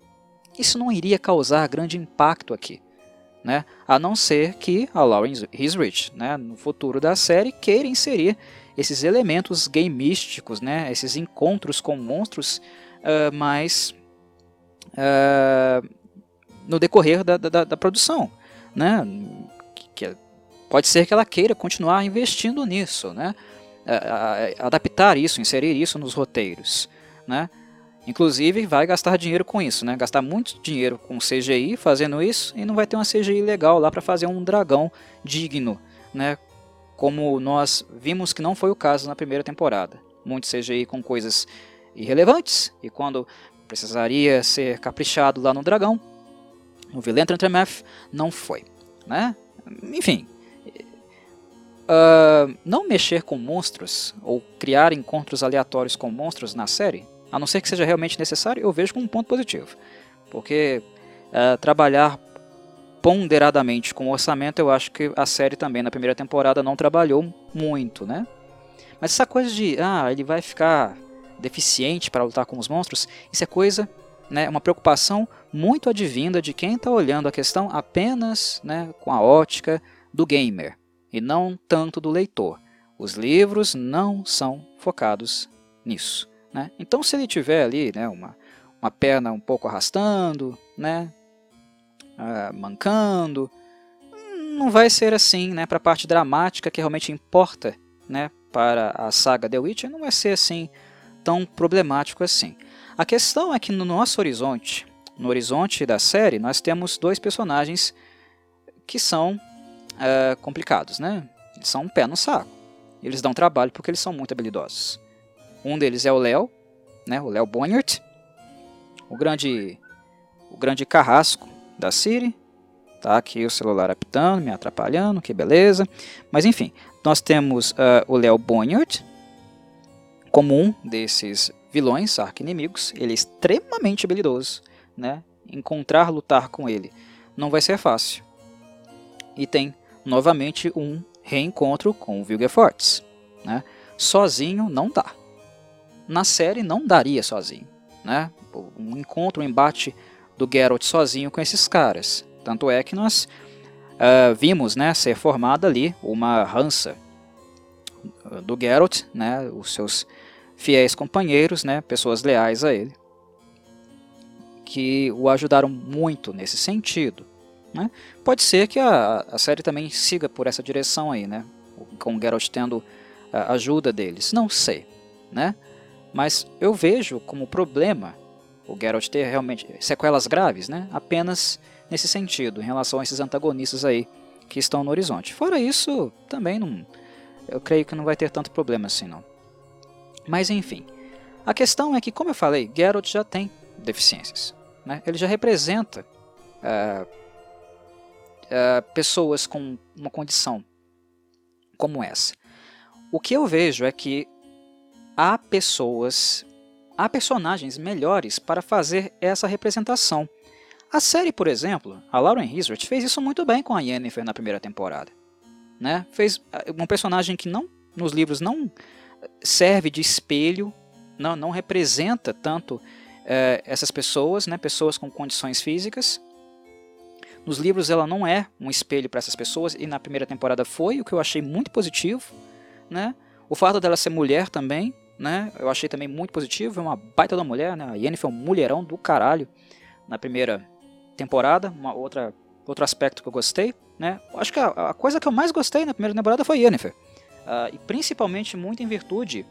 isso não iria causar grande impacto aqui. Né? A não ser que a Lauren Hisrich, né, no futuro da série, queira inserir esses elementos gameísticos, né, esses encontros com monstros, uh, mas uh, no decorrer da, da, da produção, né, que, que, pode ser que ela queira continuar investindo nisso, né, adaptar isso, inserir isso nos roteiros, né, Inclusive, vai gastar dinheiro com isso, né? Gastar muito dinheiro com CGI fazendo isso e não vai ter uma CGI legal lá para fazer um dragão digno, né? como nós vimos que não foi o caso na primeira temporada. Muito CGI com coisas irrelevantes, e quando precisaria ser caprichado lá no dragão, no Vilentro Entremeth, não foi. Né? Enfim, uh, não mexer com monstros, ou criar encontros aleatórios com monstros na série, a não ser que seja realmente necessário, eu vejo como um ponto positivo. Porque uh, trabalhar ponderadamente com o orçamento, eu acho que a série também na primeira temporada não trabalhou muito, né? Mas essa coisa de, ah, ele vai ficar deficiente para lutar com os monstros, isso é coisa, né, uma preocupação muito advinda de quem está olhando a questão apenas né, com a ótica do gamer e não tanto do leitor. Os livros não são focados nisso. Né? Então, se ele tiver ali né, uma, uma perna um pouco arrastando, né, uh, mancando. Não vai ser assim, né? Para a parte dramática que realmente importa, né? Para a saga The Witcher, não vai ser assim tão problemático assim. A questão é que no nosso horizonte, no horizonte da série, nós temos dois personagens que são uh, complicados, né? Eles são um pé no saco. Eles dão trabalho porque eles são muito habilidosos. Um deles é o Léo, né? O Léo Bonhart, o grande, o grande carrasco da Siri. Tá aqui o celular apitando, me atrapalhando, que beleza. Mas enfim, nós temos uh, o Léo Bonhart como um desses vilões, arqui-inimigos. Ele é extremamente habilidoso, né? Encontrar, lutar com ele não vai ser fácil. E tem novamente um reencontro com o Vilgefortz, né? Sozinho não dá. Na série não daria sozinho, né? Um encontro, um embate do Geralt sozinho com esses caras. Tanto é que nós uh, vimos né, ser formada ali uma rança do Geralt, né, os seus fiéis companheiros, né, pessoas leais a ele, que o ajudaram muito nesse sentido. Né? Pode ser que a, a série também siga por essa direção aí, né, com o Geralt tendo a ajuda deles. Não sei, né? Mas eu vejo como problema o Geralt ter realmente sequelas graves, né? Apenas nesse sentido, em relação a esses antagonistas aí que estão no horizonte. Fora isso, também não, eu creio que não vai ter tanto problema assim não. Mas enfim, a questão é que, como eu falei, Geralt já tem deficiências. Né? Ele já representa uh, uh, pessoas com uma condição como essa. O que eu vejo é que há pessoas, há personagens melhores para fazer essa representação. A série, por exemplo, a Lauren Hisrich fez isso muito bem com a Yennefer na primeira temporada. Né? Fez um personagem que não nos livros não serve de espelho, não, não representa tanto é, essas pessoas, né, pessoas com condições físicas. Nos livros ela não é um espelho para essas pessoas e na primeira temporada foi, o que eu achei muito positivo. Né? O fato dela ser mulher também, né, eu achei também muito positivo, é uma baita da mulher, né? a Yennefer é um mulherão do caralho na primeira temporada, uma outra, outro aspecto que eu gostei. Né? Acho que a, a coisa que eu mais gostei na primeira temporada foi Yennefer. Uh, e principalmente muito em virtude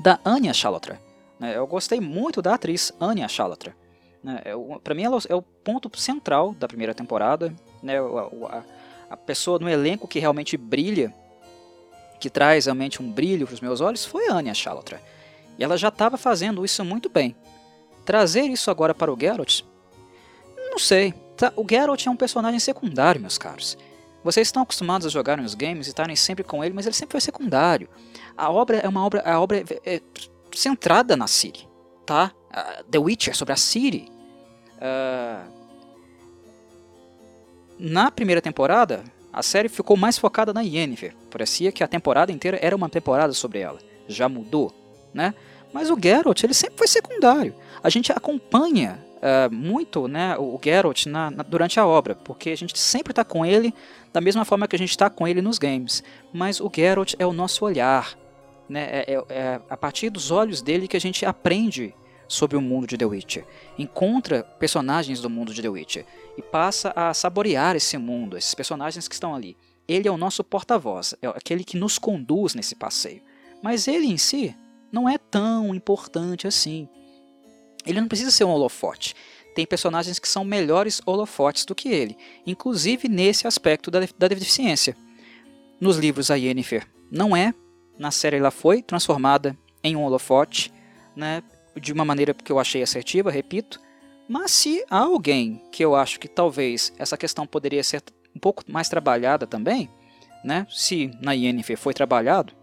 da Anya Chalotra. Né? Eu gostei muito da atriz Anya Chalotra. Né? É, Para mim, ela é o ponto central da primeira temporada. Né? A, a, pessoa no elenco que realmente brilha, que traz realmente um brilho para os meus olhos, foi Anya Chalotra. E ela já estava fazendo isso muito bem. Trazer isso agora para o Geralt? Não sei. O Geralt é um personagem secundário, meus caros. Vocês estão acostumados a jogar nos games e estarem sempre com ele, mas ele sempre foi secundário. A obra é uma obra, a obra é, é centrada na Ciri, tá? Uh, The Witcher sobre a Ciri. Uh, na primeira temporada, a série ficou mais focada na Yennefer. Parecia que a temporada inteira era uma temporada sobre ela. Já mudou, né? Mas o Geralt, ele sempre foi secundário. A gente acompanha uh, muito né, o Geralt na, na, durante a obra, porque a gente sempre está com ele da mesma forma que a gente está com ele nos games. Mas o Geralt é o nosso olhar. Né? É, é, é a partir dos olhos dele que a gente aprende sobre o mundo de The Witcher. Encontra personagens do mundo de The Witcher e passa a saborear esse mundo, esses personagens que estão ali. Ele é o nosso porta-voz, é aquele que nos conduz nesse passeio. Mas ele em si não é tão importante assim. Ele não precisa ser um holofote. Tem personagens que são melhores holofotes do que ele, inclusive nesse aspecto da, da deficiência. Nos livros a Yennefer não é, na série ela foi transformada em um holofote, né, de uma maneira que eu achei assertiva, repito, mas se há alguém que eu acho que talvez essa questão poderia ser um pouco mais trabalhada também, né, se na Yennefer foi trabalhado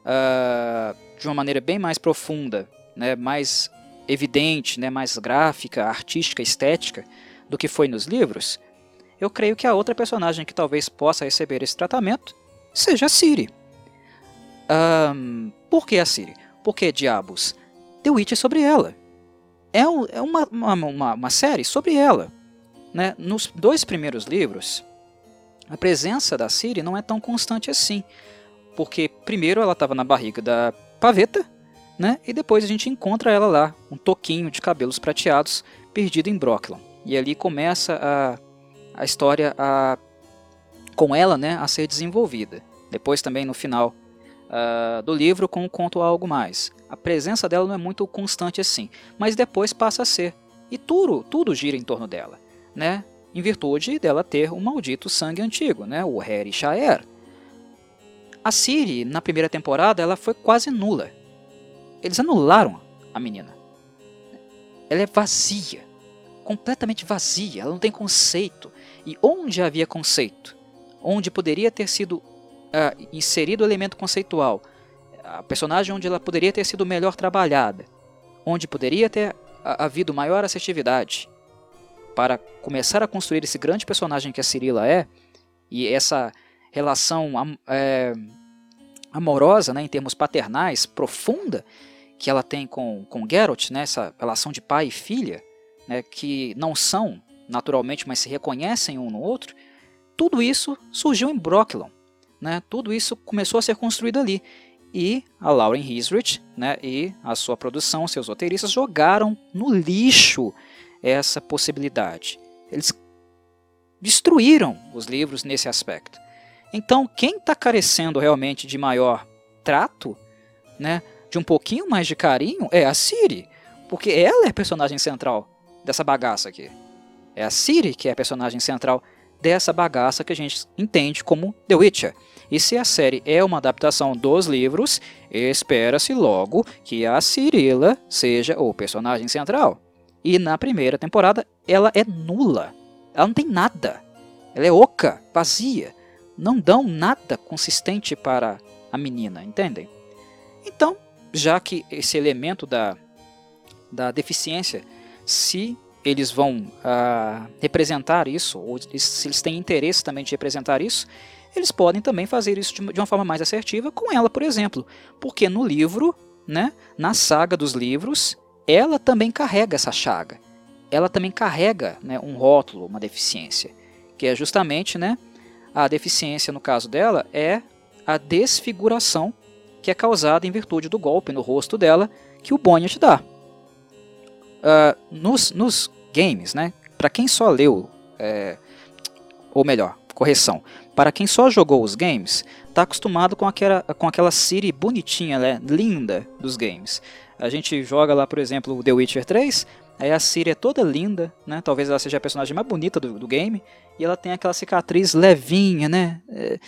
uh, de uma maneira bem mais profunda né, mais evidente, né, mais gráfica, artística, estética do que foi nos livros, eu creio que a outra personagem que talvez possa receber esse tratamento seja a Ciri. Um, por que a Ciri? Porque, diabos, The Witch é sobre ela. É, um, é uma, uma, uma, série sobre ela. Né? Nos dois primeiros livros, a presença da Ciri não é tão constante assim. Porque, primeiro, ela estava na barriga da Paveta, né? E depois a gente encontra ela lá, um toquinho de cabelos prateados, perdido em Brooklyn. E ali começa a, a história a, com ela né, a ser desenvolvida. Depois também no final uh, do livro com o conto Algo Mais. A presença dela não é muito constante assim, mas depois passa a ser. E tudo, tudo gira em torno dela, né? em virtude dela ter um maldito sangue antigo, né? o Harry Shaer. A Ciri, na primeira temporada, ela foi quase nula. Eles anularam a menina. Ela é vazia, completamente vazia, ela não tem conceito. E onde havia conceito, onde poderia ter sido uh, inserido o elemento conceitual, a personagem onde ela poderia ter sido melhor trabalhada, onde poderia ter havido maior assertividade. Para começar a construir esse grande personagem que a Cirila é, e essa relação é, amorosa, né, em termos paternais, profunda, que ela tem com, com Geralt, né, essa relação de pai e filha, né, que não são naturalmente, mas se reconhecem um no outro, tudo isso surgiu em Brocklon. Né, tudo isso começou a ser construído ali. E a Lauren Hisrich né, e a sua produção, seus roteiristas, jogaram no lixo essa possibilidade. Eles destruíram os livros nesse aspecto. Então, quem está carecendo realmente de maior trato, né, de um pouquinho mais de carinho é a Siri, porque ela é personagem central dessa bagaça aqui. É a Siri que é a personagem central dessa bagaça que a gente entende como The Witcher. E se a série é uma adaptação dos livros, espera-se logo que a Cirilla seja o personagem central. E na primeira temporada ela é nula. Ela não tem nada. Ela é oca, vazia. Não dão nada consistente para a menina, entendem? Então, já que esse elemento da, da deficiência, se eles vão uh, representar isso, ou se eles têm interesse também de representar isso, eles podem também fazer isso de uma forma mais assertiva com ela, por exemplo. Porque no livro, né, na saga dos livros, ela também carrega essa chaga. Ela também carrega né, um rótulo, uma deficiência. Que é justamente né, a deficiência, no caso dela, é a desfiguração que é causada em virtude do golpe no rosto dela que o Bonnet dá. Uh, nos, nos games, né, para quem só leu, é, ou melhor, correção, para quem só jogou os games, está acostumado com aquela, com aquela Siri bonitinha, né, linda dos games. A gente joga lá, por exemplo, The Witcher 3, aí a Siri é toda linda, né, talvez ela seja a personagem mais bonita do, do game, e ela tem aquela cicatriz levinha, né, é,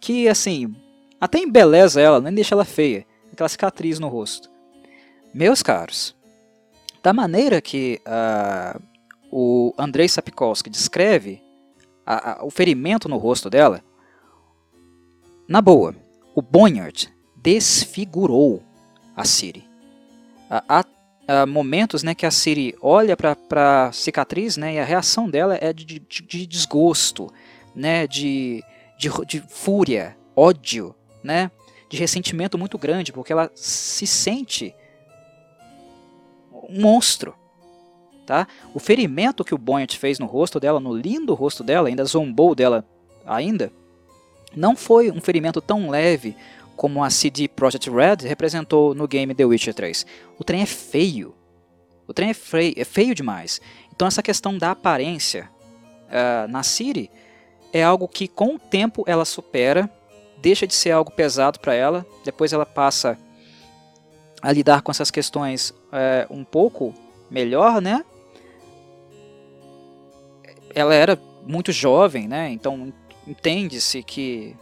que assim, até embeleza ela, nem deixa ela feia, aquela cicatriz no rosto. Meus caros, da maneira que uh, o Andrei Sapkowski descreve a, a, o ferimento no rosto dela, na boa, o Bonhart desfigurou a Siri. Há, há momentos né, que a Siri olha para a cicatriz né, e a reação dela é de, de, de desgosto, né, de, de, de fúria, ódio, né, de ressentimento muito grande, porque ela se sente um monstro. Tá? O ferimento que o Bonnet fez no rosto dela, no lindo rosto dela, ainda zombou dela ainda, não foi um ferimento tão leve como a CD Projekt Red representou no game The Witcher 3. O trem é feio. O trem é feio, é feio demais. Então essa questão da aparência uh, na Siri é algo que com o tempo ela supera, deixa de ser algo pesado para ela, depois ela passa a lidar com essas questões uh, um pouco melhor, né? ela era muito jovem, né? Então entende-se que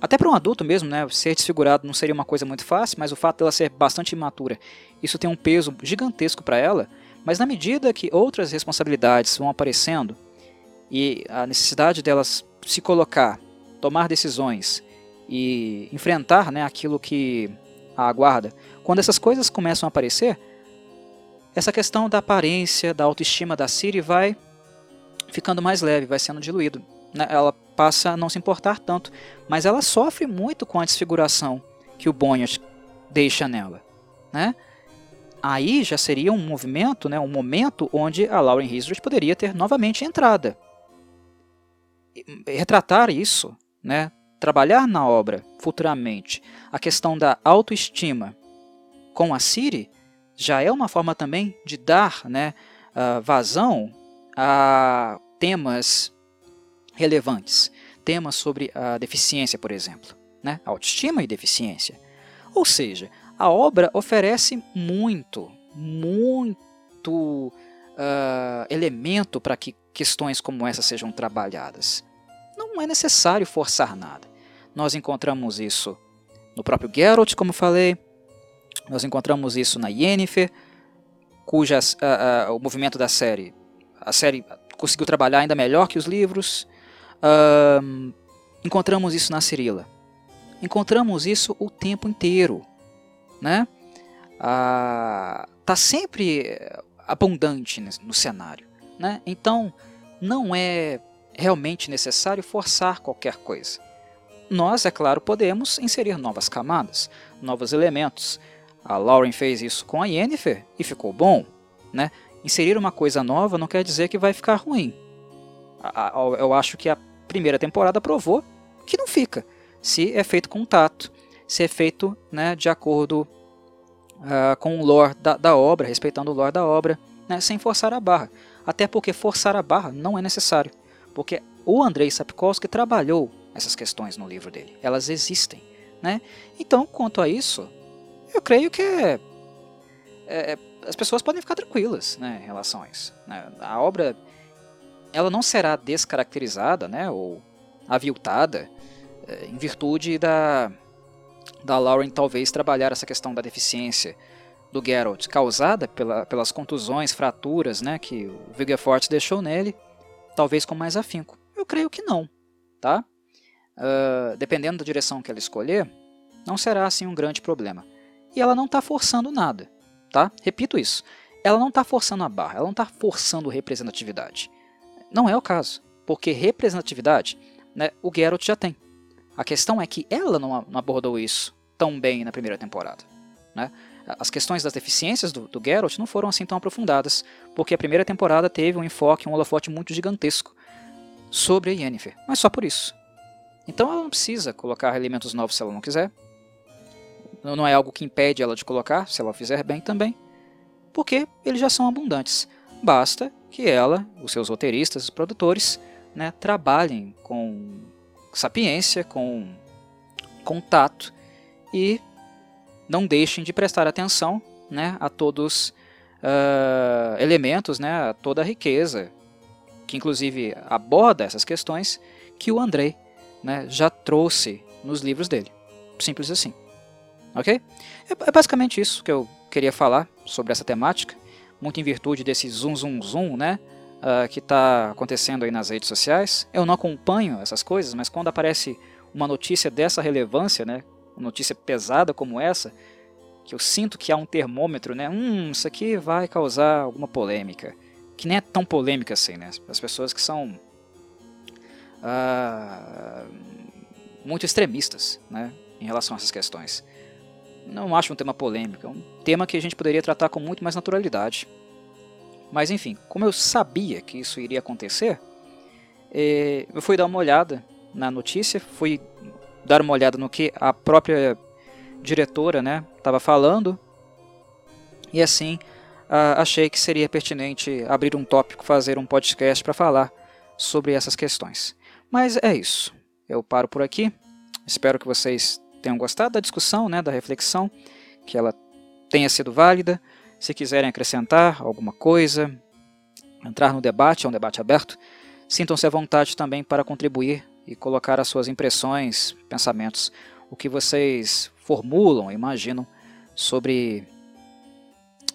até para um adulto mesmo, né, ser desfigurado não seria uma coisa muito fácil, mas o fato dela ser bastante imatura, isso tem um peso gigantesco para ela. Mas na medida que outras responsabilidades vão aparecendo e a necessidade delas se colocar, tomar decisões e enfrentar, né, aquilo que a aguarda, quando essas coisas começam a aparecer, essa questão da aparência, da autoestima da Siri vai ficando mais leve, vai sendo diluído. Né? Ela passa a não se importar tanto, mas ela sofre muito com a desfiguração que o Bonnet deixa nela. Né? Aí já seria um movimento, né, um momento onde a Lauren Hisrich poderia ter novamente entrada. Retratar isso, né, trabalhar na obra futuramente a questão da autoestima com a Siri já é uma forma também de dar né, vazão a temas relevantes, temas sobre a deficiência, por exemplo, né? autoestima e deficiência. Ou seja, a obra oferece muito, muito uh, elemento para que questões como essa sejam trabalhadas. Não é necessário forçar nada. Nós encontramos isso no próprio Geralt, como falei, nós encontramos isso na Yennefer, cujas uh, uh, o movimento da série a série conseguiu trabalhar ainda melhor que os livros. Uh, encontramos isso na Cirila. Encontramos isso o tempo inteiro. Né? Uh, tá sempre abundante no cenário. Né? Então, não é realmente necessário forçar qualquer coisa. Nós, é claro, podemos inserir novas camadas, novos elementos. A Lauren fez isso com a Yennefer e ficou bom. Né? inserir uma coisa nova não quer dizer que vai ficar ruim. Eu acho que a primeira temporada provou que não fica, se é feito com tato, se é feito né, de acordo uh, com o lore da, da, obra, respeitando o lore da obra, né, sem forçar a barra. Até porque forçar a barra não é necessário, porque o Andrei Sapkowski trabalhou essas questões no livro dele, elas existem. Né? Então, quanto a isso, eu creio que é, é as pessoas podem ficar tranquilas né, em relação a isso. Né? A obra ela não será descaracterizada, né, ou aviltada, é, em virtude da, da Lauren talvez trabalhar essa questão da deficiência do Geralt causada pela, pelas contusões, fraturas né, que o Vigafort deixou nele, talvez com mais afinco. Eu creio que não. Tá? Uh, dependendo da direção que ela escolher, não será assim um grande problema. E ela não está forçando nada. Tá? Repito isso. Ela não está forçando a barra, ela não está forçando representatividade. Não é o caso, porque representatividade né, o Geralt já tem. A questão é que ela não abordou isso tão bem na primeira temporada. Né? As questões das deficiências do, do Geralt não foram assim tão aprofundadas, porque a primeira temporada teve um enfoque, um holofote muito gigantesco sobre a Yennefer, mas só por isso. Então ela não precisa colocar elementos novos se ela não quiser. Não é algo que impede ela de colocar, se ela fizer bem também, porque eles já são abundantes. Basta que ela, os seus roteiristas, os produtores, né, trabalhem com sapiência, com contato e não deixem de prestar atenção né, a todos uh, elementos, né, a toda a riqueza, que inclusive aborda essas questões que o Andrei né, já trouxe nos livros dele. Simples assim. Ok? É, é basicamente isso que eu queria falar sobre essa temática, muito em virtude desse zoom, zoom, zoom, né? Uh, que está acontecendo aí nas redes sociais. Eu não acompanho essas coisas, mas quando aparece uma notícia dessa relevância, né, uma notícia pesada como essa, que eu sinto que há um termômetro, né, hum, isso aqui vai causar alguma polêmica, que nem é tão polêmica assim, né, as pessoas que são uh, muito extremistas, né, em relação a essas questões. Não acho um tema polêmico, é um tema que a gente poderia tratar com muito mais naturalidade. Mas enfim, como eu sabia que isso iria acontecer, eh, eu fui dar uma olhada na notícia, fui dar uma olhada no que a própria diretora estava né, falando, e assim achei que seria pertinente abrir um tópico, fazer um podcast para falar sobre essas questões. Mas é isso, eu paro por aqui, espero que vocês tenham gostado da discussão, né, da reflexão, que ela tenha sido válida. Se quiserem acrescentar alguma coisa, entrar no debate, é um debate aberto, sintam-se à vontade também para contribuir e colocar as suas impressões, pensamentos, o que vocês formulam, imaginam sobre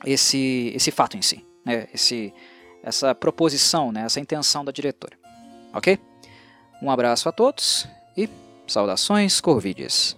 esse, esse fato em si, né? esse, essa proposição, né? essa intenção da diretora. Ok? Um abraço a todos e saudações Corvides.